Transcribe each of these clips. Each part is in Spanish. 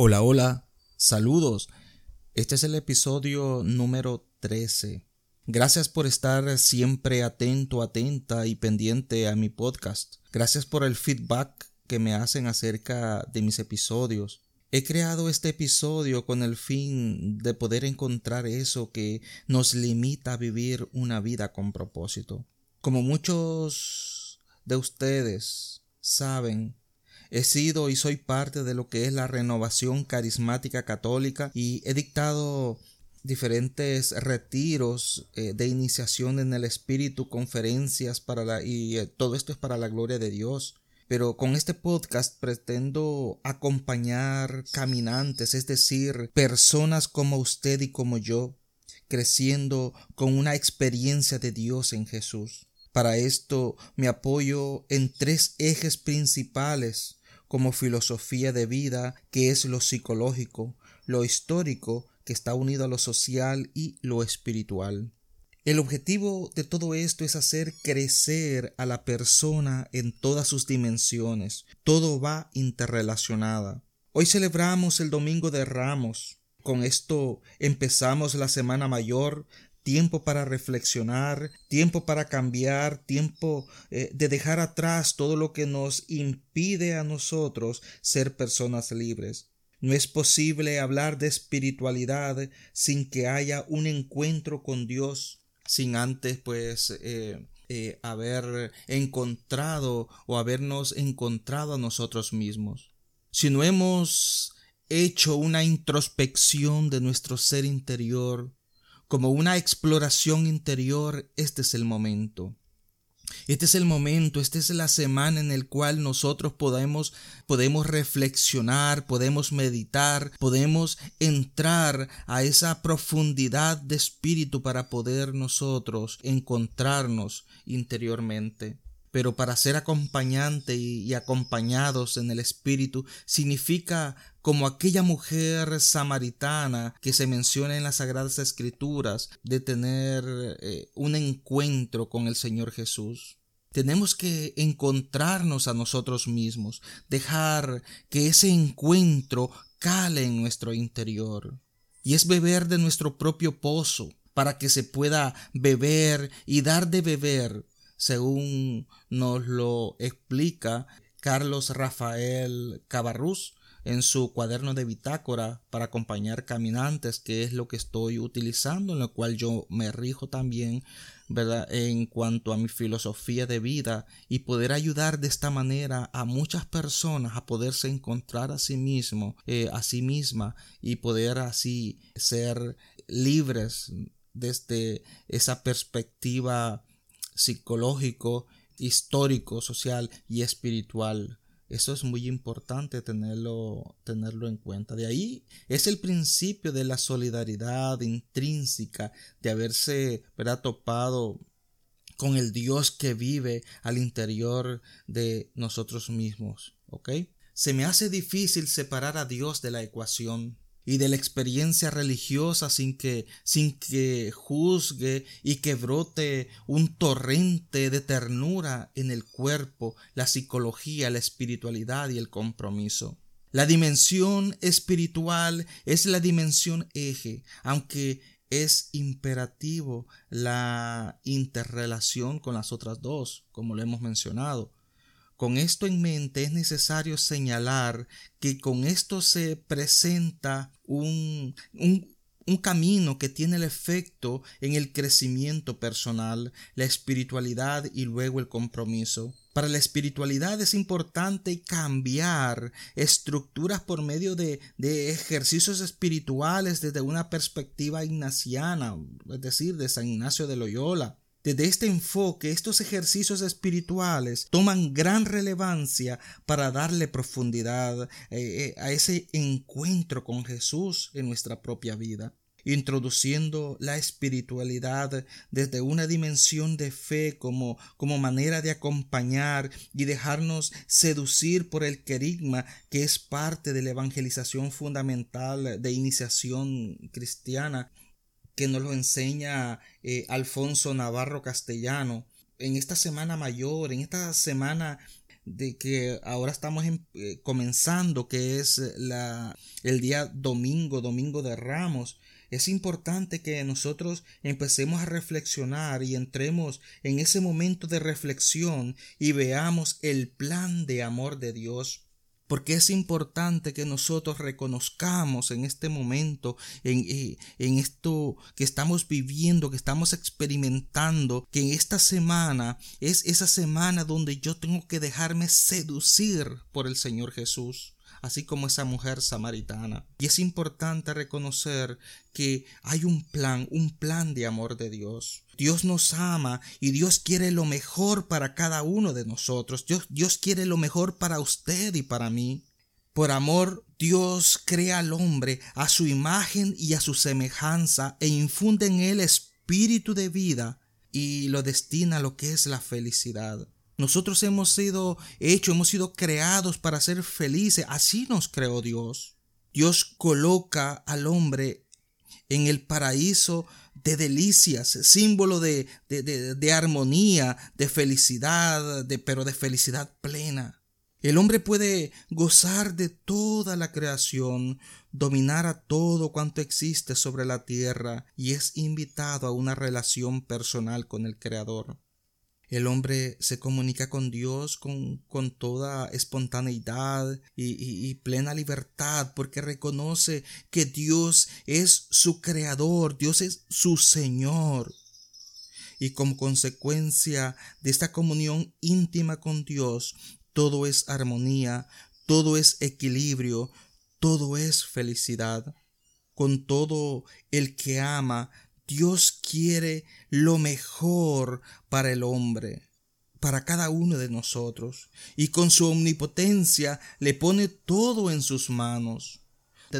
Hola, hola, saludos. Este es el episodio número 13. Gracias por estar siempre atento, atenta y pendiente a mi podcast. Gracias por el feedback que me hacen acerca de mis episodios. He creado este episodio con el fin de poder encontrar eso que nos limita a vivir una vida con propósito. Como muchos de ustedes saben, He sido y soy parte de lo que es la renovación carismática católica y he dictado diferentes retiros eh, de iniciación en el espíritu, conferencias para la y eh, todo esto es para la gloria de Dios. Pero con este podcast pretendo acompañar caminantes, es decir, personas como usted y como yo, creciendo con una experiencia de Dios en Jesús. Para esto me apoyo en tres ejes principales como filosofía de vida, que es lo psicológico, lo histórico, que está unido a lo social y lo espiritual. El objetivo de todo esto es hacer crecer a la persona en todas sus dimensiones. Todo va interrelacionada. Hoy celebramos el Domingo de Ramos. Con esto empezamos la Semana Mayor tiempo para reflexionar, tiempo para cambiar, tiempo eh, de dejar atrás todo lo que nos impide a nosotros ser personas libres. No es posible hablar de espiritualidad sin que haya un encuentro con Dios, sin antes pues eh, eh, haber encontrado o habernos encontrado a nosotros mismos. Si no hemos hecho una introspección de nuestro ser interior, como una exploración interior, este es el momento. Este es el momento, esta es la semana en el cual nosotros podemos, podemos reflexionar, podemos meditar, podemos entrar a esa profundidad de espíritu para poder nosotros encontrarnos interiormente. Pero para ser acompañante y, acompañados en el Espíritu significa como aquella mujer samaritana que se menciona en las Sagradas Escrituras de tener eh, un encuentro con el Señor Jesús. Tenemos que encontrarnos a nosotros mismos, dejar que ese encuentro cale en nuestro interior. Y es beber de nuestro propio pozo para que se pueda beber y dar de beber según nos lo explica Carlos Rafael Cabarrús en su cuaderno de bitácora para acompañar caminantes, que es lo que estoy utilizando, en lo cual yo me rijo también, ¿verdad? En cuanto a mi filosofía de vida y poder ayudar de esta manera a muchas personas a poderse encontrar a sí mismo, eh, a sí misma y poder así ser libres desde esa perspectiva psicológico, histórico, social y espiritual. Eso es muy importante tenerlo, tenerlo en cuenta. De ahí es el principio de la solidaridad intrínseca, de haberse ¿verdad? topado con el Dios que vive al interior de nosotros mismos. Se me hace difícil separar a Dios de la ecuación y de la experiencia religiosa sin que, sin que juzgue y que brote un torrente de ternura en el cuerpo, la psicología, la espiritualidad y el compromiso. La dimensión espiritual es la dimensión eje, aunque es imperativo la interrelación con las otras dos, como lo hemos mencionado. Con esto en mente es necesario señalar que con esto se presenta un, un, camino que tiene el efecto en el crecimiento personal, la espiritualidad y luego el compromiso. Para la espiritualidad es importante cambiar estructuras por medio de, de, ejercicios espirituales desde una perspectiva ignaciana, es decir, de San Ignacio de Loyola. Desde este enfoque, estos ejercicios espirituales toman gran relevancia para darle profundidad eh, eh, a ese encuentro con Jesús en nuestra propia vida introduciendo la espiritualidad desde una dimensión de fe como, como manera de acompañar y dejarnos seducir por el querigma que es parte de la evangelización fundamental de iniciación cristiana que nos lo enseña eh, Alfonso Navarro Castellano. En esta semana mayor, en esta semana de que ahora estamos eh, comenzando, que es la, el día domingo, domingo de Ramos, es importante que nosotros empecemos a reflexionar y entremos en ese momento de reflexión y veamos el plan de amor de Dios porque es importante que nosotros reconozcamos en este momento, en, eh, en, esto que estamos viviendo, que estamos experimentando, que en esta semana es esa semana donde yo tengo que dejarme seducir por el Señor Jesús así como esa mujer samaritana. Y es importante reconocer que hay un plan, un plan de amor de Dios. Dios nos ama y Dios quiere lo mejor para cada uno de nosotros. Dios, Dios quiere lo mejor para usted y para mí. Por amor, Dios crea al hombre a su imagen y a su semejanza e infunde en él espíritu de vida y lo destina a lo que es la felicidad. Nosotros hemos sido hechos, hemos sido creados para ser felices. Así nos creó Dios. Dios coloca al hombre en el paraíso de delicias, símbolo de, de, armonía, de felicidad, de, pero de felicidad plena. El hombre puede gozar de toda la creación, dominar a todo cuanto existe sobre la tierra y es invitado a una relación personal con el Creador. El hombre se comunica con Dios con, con toda espontaneidad y, plena libertad porque reconoce que Dios es su creador, Dios es su Señor. Y como consecuencia de esta comunión íntima con Dios, todo es armonía, todo es equilibrio, todo es felicidad. Con todo el que ama Dios quiere lo mejor para el hombre, para cada uno de nosotros, y con su omnipotencia le pone todo en sus manos.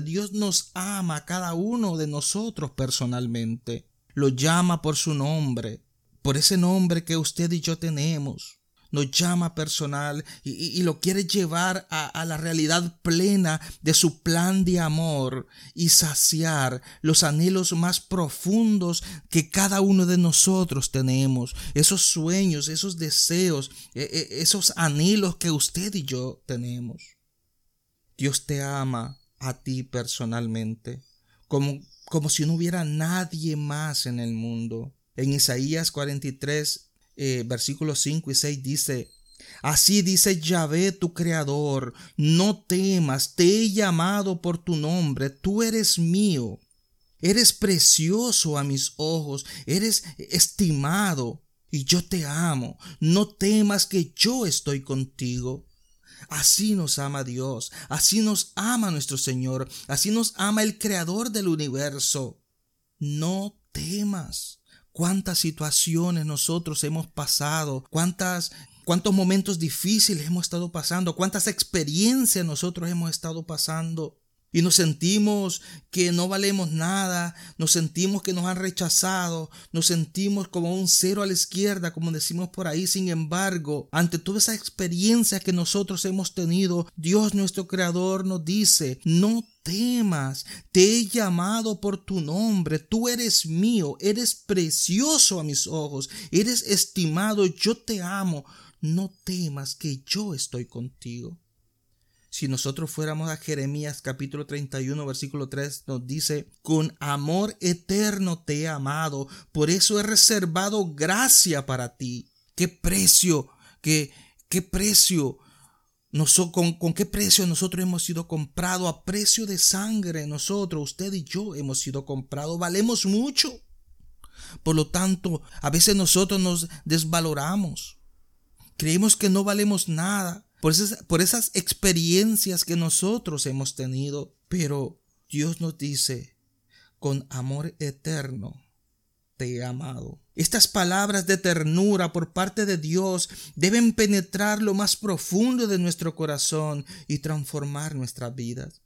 Dios nos ama a cada uno de nosotros personalmente, lo llama por su nombre, por ese nombre que usted y yo tenemos nos llama personal y, lo quiere llevar a, a, la realidad plena de su plan de amor y saciar los anhelos más profundos que cada uno de nosotros tenemos, esos sueños, esos deseos, e, e, esos anhelos que usted y yo tenemos. Dios te ama a ti personalmente, como, como si no hubiera nadie más en el mundo. En Isaías 43, eh, versículos 5 y 6 dice, Así dice Yahvé tu creador, no temas, te he llamado por tu nombre, tú eres mío, eres precioso a mis ojos, eres estimado, y yo te amo, no temas que yo estoy contigo. Así nos ama Dios, así nos ama nuestro Señor, así nos ama el Creador del universo. No temas cuántas situaciones nosotros hemos pasado, cuántas cuántos momentos difíciles hemos estado pasando, cuántas experiencias nosotros hemos estado pasando. Y nos sentimos que no valemos nada, nos sentimos que nos han rechazado, nos sentimos como un cero a la izquierda, como decimos por ahí. Sin embargo, ante toda esa experiencia que nosotros hemos tenido, Dios nuestro Creador nos dice, no temas, te he llamado por tu nombre, tú eres mío, eres precioso a mis ojos, eres estimado, yo te amo, no temas que yo estoy contigo. Si nosotros fuéramos a Jeremías capítulo 31 versículo 3 nos dice, con amor eterno te he amado, por eso he reservado gracia para ti. ¿Qué precio? ¿Qué, qué precio? Con, ¿Con qué precio nosotros hemos sido comprados? A precio de sangre nosotros, usted y yo hemos sido comprados. Valemos mucho. Por lo tanto, a veces nosotros nos desvaloramos. Creemos que no valemos nada por esas, por esas experiencias que nosotros hemos tenido. Pero Dios nos dice, con amor eterno te he amado. Estas palabras de ternura por parte de Dios deben penetrar lo más profundo de nuestro corazón y transformar nuestras vidas.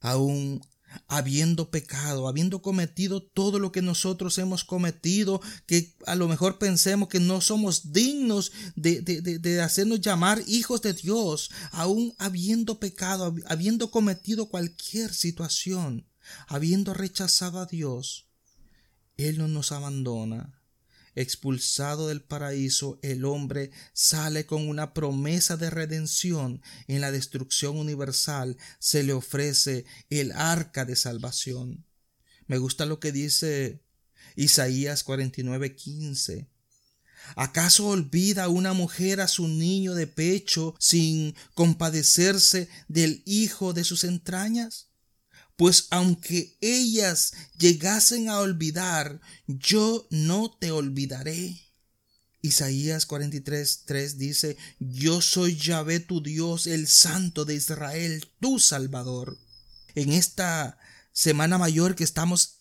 Aún habiendo pecado, habiendo cometido todo lo que nosotros hemos cometido, que a lo mejor pensemos que no somos dignos de, de, hacernos llamar hijos de Dios, aún habiendo pecado, habiendo cometido cualquier situación, habiendo rechazado a Dios, Él no nos abandona. Expulsado del paraíso, el hombre sale con una promesa de redención. En la destrucción universal se le ofrece el arca de salvación. Me gusta lo que dice Isaías 49:15. ¿Acaso olvida una mujer a su niño de pecho sin compadecerse del hijo de sus entrañas? Pues aunque ellas llegasen a olvidar, yo no te olvidaré. Isaías 43, 3 dice, Yo soy Yahvé tu Dios, el Santo de Israel, tu Salvador. En esta Semana Mayor que estamos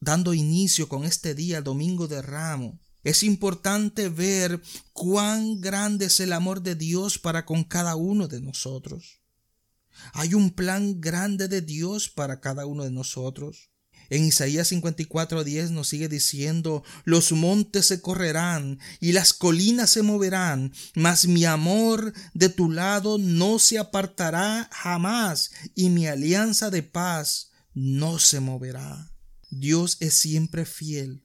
dando inicio con este día, Domingo de Ramo, es importante ver cuán grande es el amor de Dios para con cada uno de nosotros. Hay un plan grande de Dios para cada uno de nosotros. En Isaías 54:10 nos sigue diciendo, los montes se correrán y las colinas se moverán, mas mi amor de tu lado no se apartará jamás y mi alianza de paz no se moverá. Dios es siempre fiel,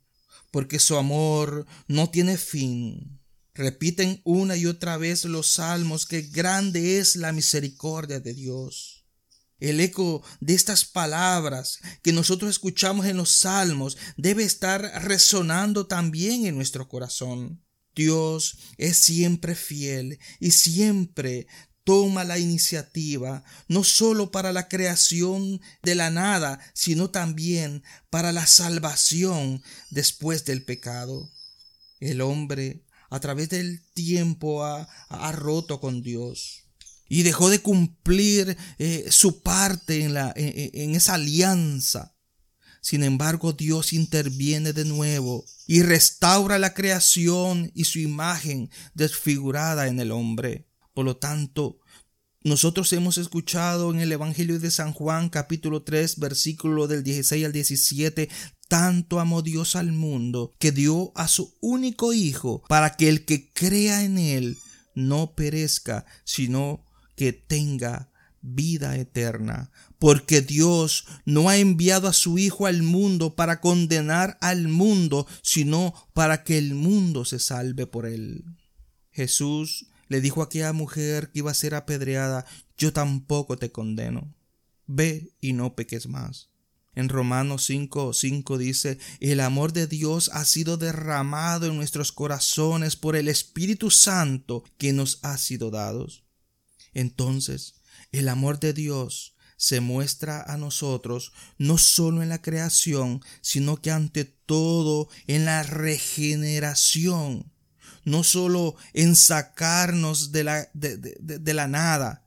porque su amor no tiene fin. Repiten una y otra vez los salmos que grande es la misericordia de Dios. El eco de estas palabras que nosotros escuchamos en los salmos debe estar resonando también en nuestro corazón. Dios es siempre fiel y siempre toma la iniciativa, no solo para la creación de la nada, sino también para la salvación después del pecado. El hombre a través del tiempo ha, roto con Dios y dejó de cumplir eh, su parte en, la, en esa alianza. Sin embargo, Dios interviene de nuevo y restaura la creación y su imagen desfigurada en el hombre. Por lo tanto, nosotros hemos escuchado en el Evangelio de San Juan capítulo 3 versículo del 16 al 17 tanto amó Dios al mundo que dio a su único Hijo para que el que crea en Él no perezca, sino que tenga vida eterna. Porque Dios no ha enviado a su Hijo al mundo para condenar al mundo, sino para que el mundo se salve por él. Jesús le dijo a aquella mujer que iba a ser apedreada, yo tampoco te condeno. Ve y no peques más. En Romanos 5, 5 dice, el amor de Dios ha sido derramado en nuestros corazones por el Espíritu Santo que nos ha sido dado. Entonces, el amor de Dios se muestra a nosotros no solo en la creación, sino que ante todo en la regeneración, no solo en sacarnos de la, de, de la nada,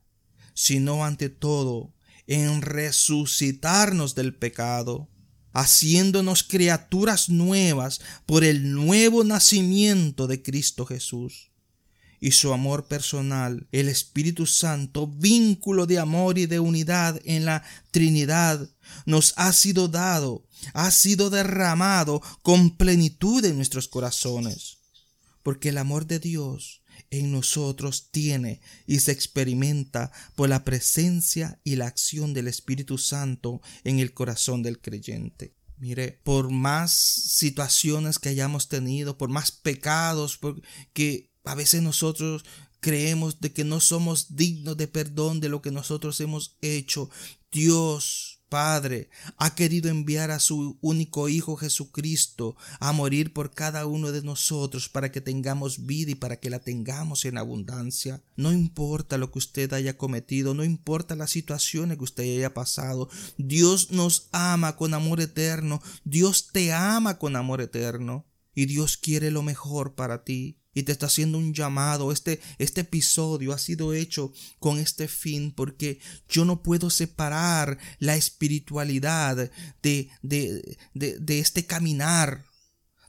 sino ante todo en resucitarnos del pecado, haciéndonos criaturas nuevas por el nuevo nacimiento de Cristo Jesús. Y su amor personal, el Espíritu Santo, vínculo de amor y de unidad en la Trinidad, nos ha sido dado, ha sido derramado con plenitud en nuestros corazones. Porque el amor de Dios en nosotros tiene y se experimenta por la presencia y la acción del Espíritu Santo en el corazón del creyente. Mire, por más situaciones que hayamos tenido, por más pecados, que a veces nosotros creemos de que no somos dignos de perdón de lo que nosotros hemos hecho, Dios Padre ha querido enviar a su único Hijo Jesucristo a morir por cada uno de nosotros para que tengamos vida y para que la tengamos en abundancia. No importa lo que usted haya cometido, no importa las situaciones que usted haya pasado, Dios nos ama con amor eterno, Dios te ama con amor eterno. Y Dios quiere lo mejor para ti y te está haciendo un llamado. Este, este episodio ha sido hecho con este fin porque yo no puedo separar la espiritualidad de, de, de, de este caminar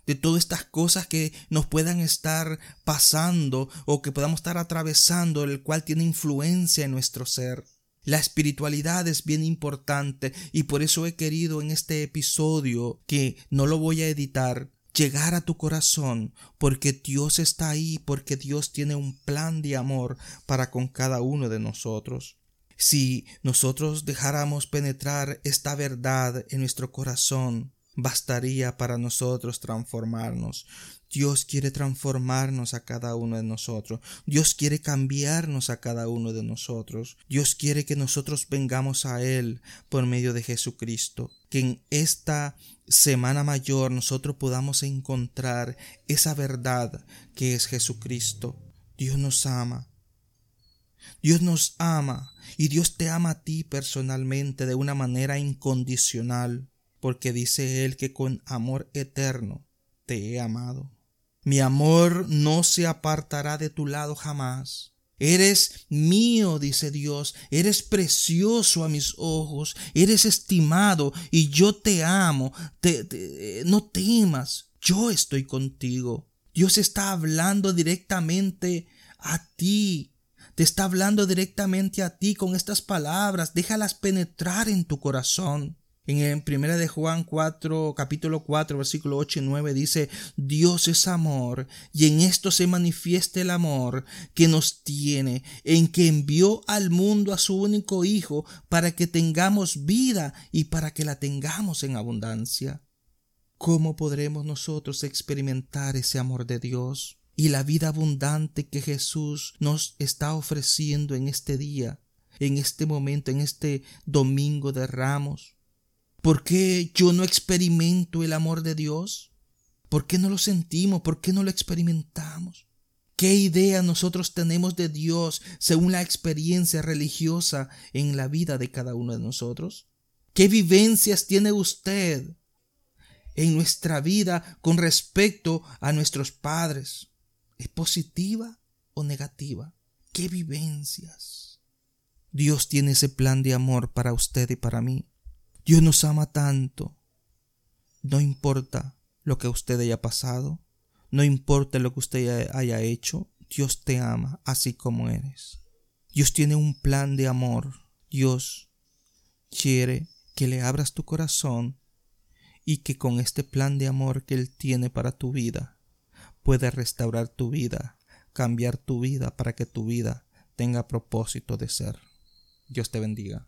de todas estas cosas que nos puedan estar pasando o que podamos estar atravesando, el cual tiene influencia en nuestro ser. La espiritualidad es bien importante y por eso he querido en este episodio que no lo voy a editar, llegar a tu corazón, porque Dios está ahí, porque Dios tiene un plan de amor para con cada uno de nosotros. Si nosotros dejáramos penetrar esta verdad en nuestro corazón, bastaría para nosotros transformarnos. Dios quiere transformarnos a cada uno de nosotros. Dios quiere cambiarnos a cada uno de nosotros. Dios quiere que nosotros vengamos a Él por medio de Jesucristo. Que en esta Semana Mayor nosotros podamos encontrar esa verdad que es Jesucristo. Dios nos ama. Dios nos ama y Dios te ama a ti personalmente de una manera incondicional, porque dice Él que con amor eterno te he amado. Mi amor no se apartará de tu lado jamás. Eres mío, dice Dios, eres precioso a mis ojos, eres estimado y yo te amo. no temas, yo estoy contigo. Dios está hablando directamente a ti. Te está hablando directamente a ti con estas palabras. Déjalas penetrar en tu corazón. En primera de Juan 4, capítulo 4, versículo 8 y 9 dice, Dios es amor, y en esto se manifiesta el amor que nos tiene, en que envió al mundo a su único Hijo para que tengamos vida y para que la tengamos en abundancia. ¿Cómo podremos nosotros experimentar ese amor de Dios y la vida abundante que Jesús nos está ofreciendo en este día, en este momento, en este domingo de ramos? ¿Por qué yo no experimento el amor de Dios? ¿Por qué no lo sentimos? ¿Por qué no lo experimentamos? ¿Qué idea nosotros tenemos de Dios según la experiencia religiosa en la vida de cada uno de nosotros? ¿Qué vivencias tiene usted en nuestra vida con respecto a nuestros padres? ¿Es positiva o negativa? ¿Qué vivencias? Dios tiene ese plan de amor para usted y para mí. Dios nos ama tanto. No importa lo que usted haya pasado, no importa lo que usted haya hecho, Dios te ama así como eres. Dios tiene un plan de amor. Dios quiere que le abras tu corazón y que con este plan de amor que Él tiene para tu vida, pueda restaurar tu vida, cambiar tu vida para que tu vida tenga propósito de ser. Dios te bendiga.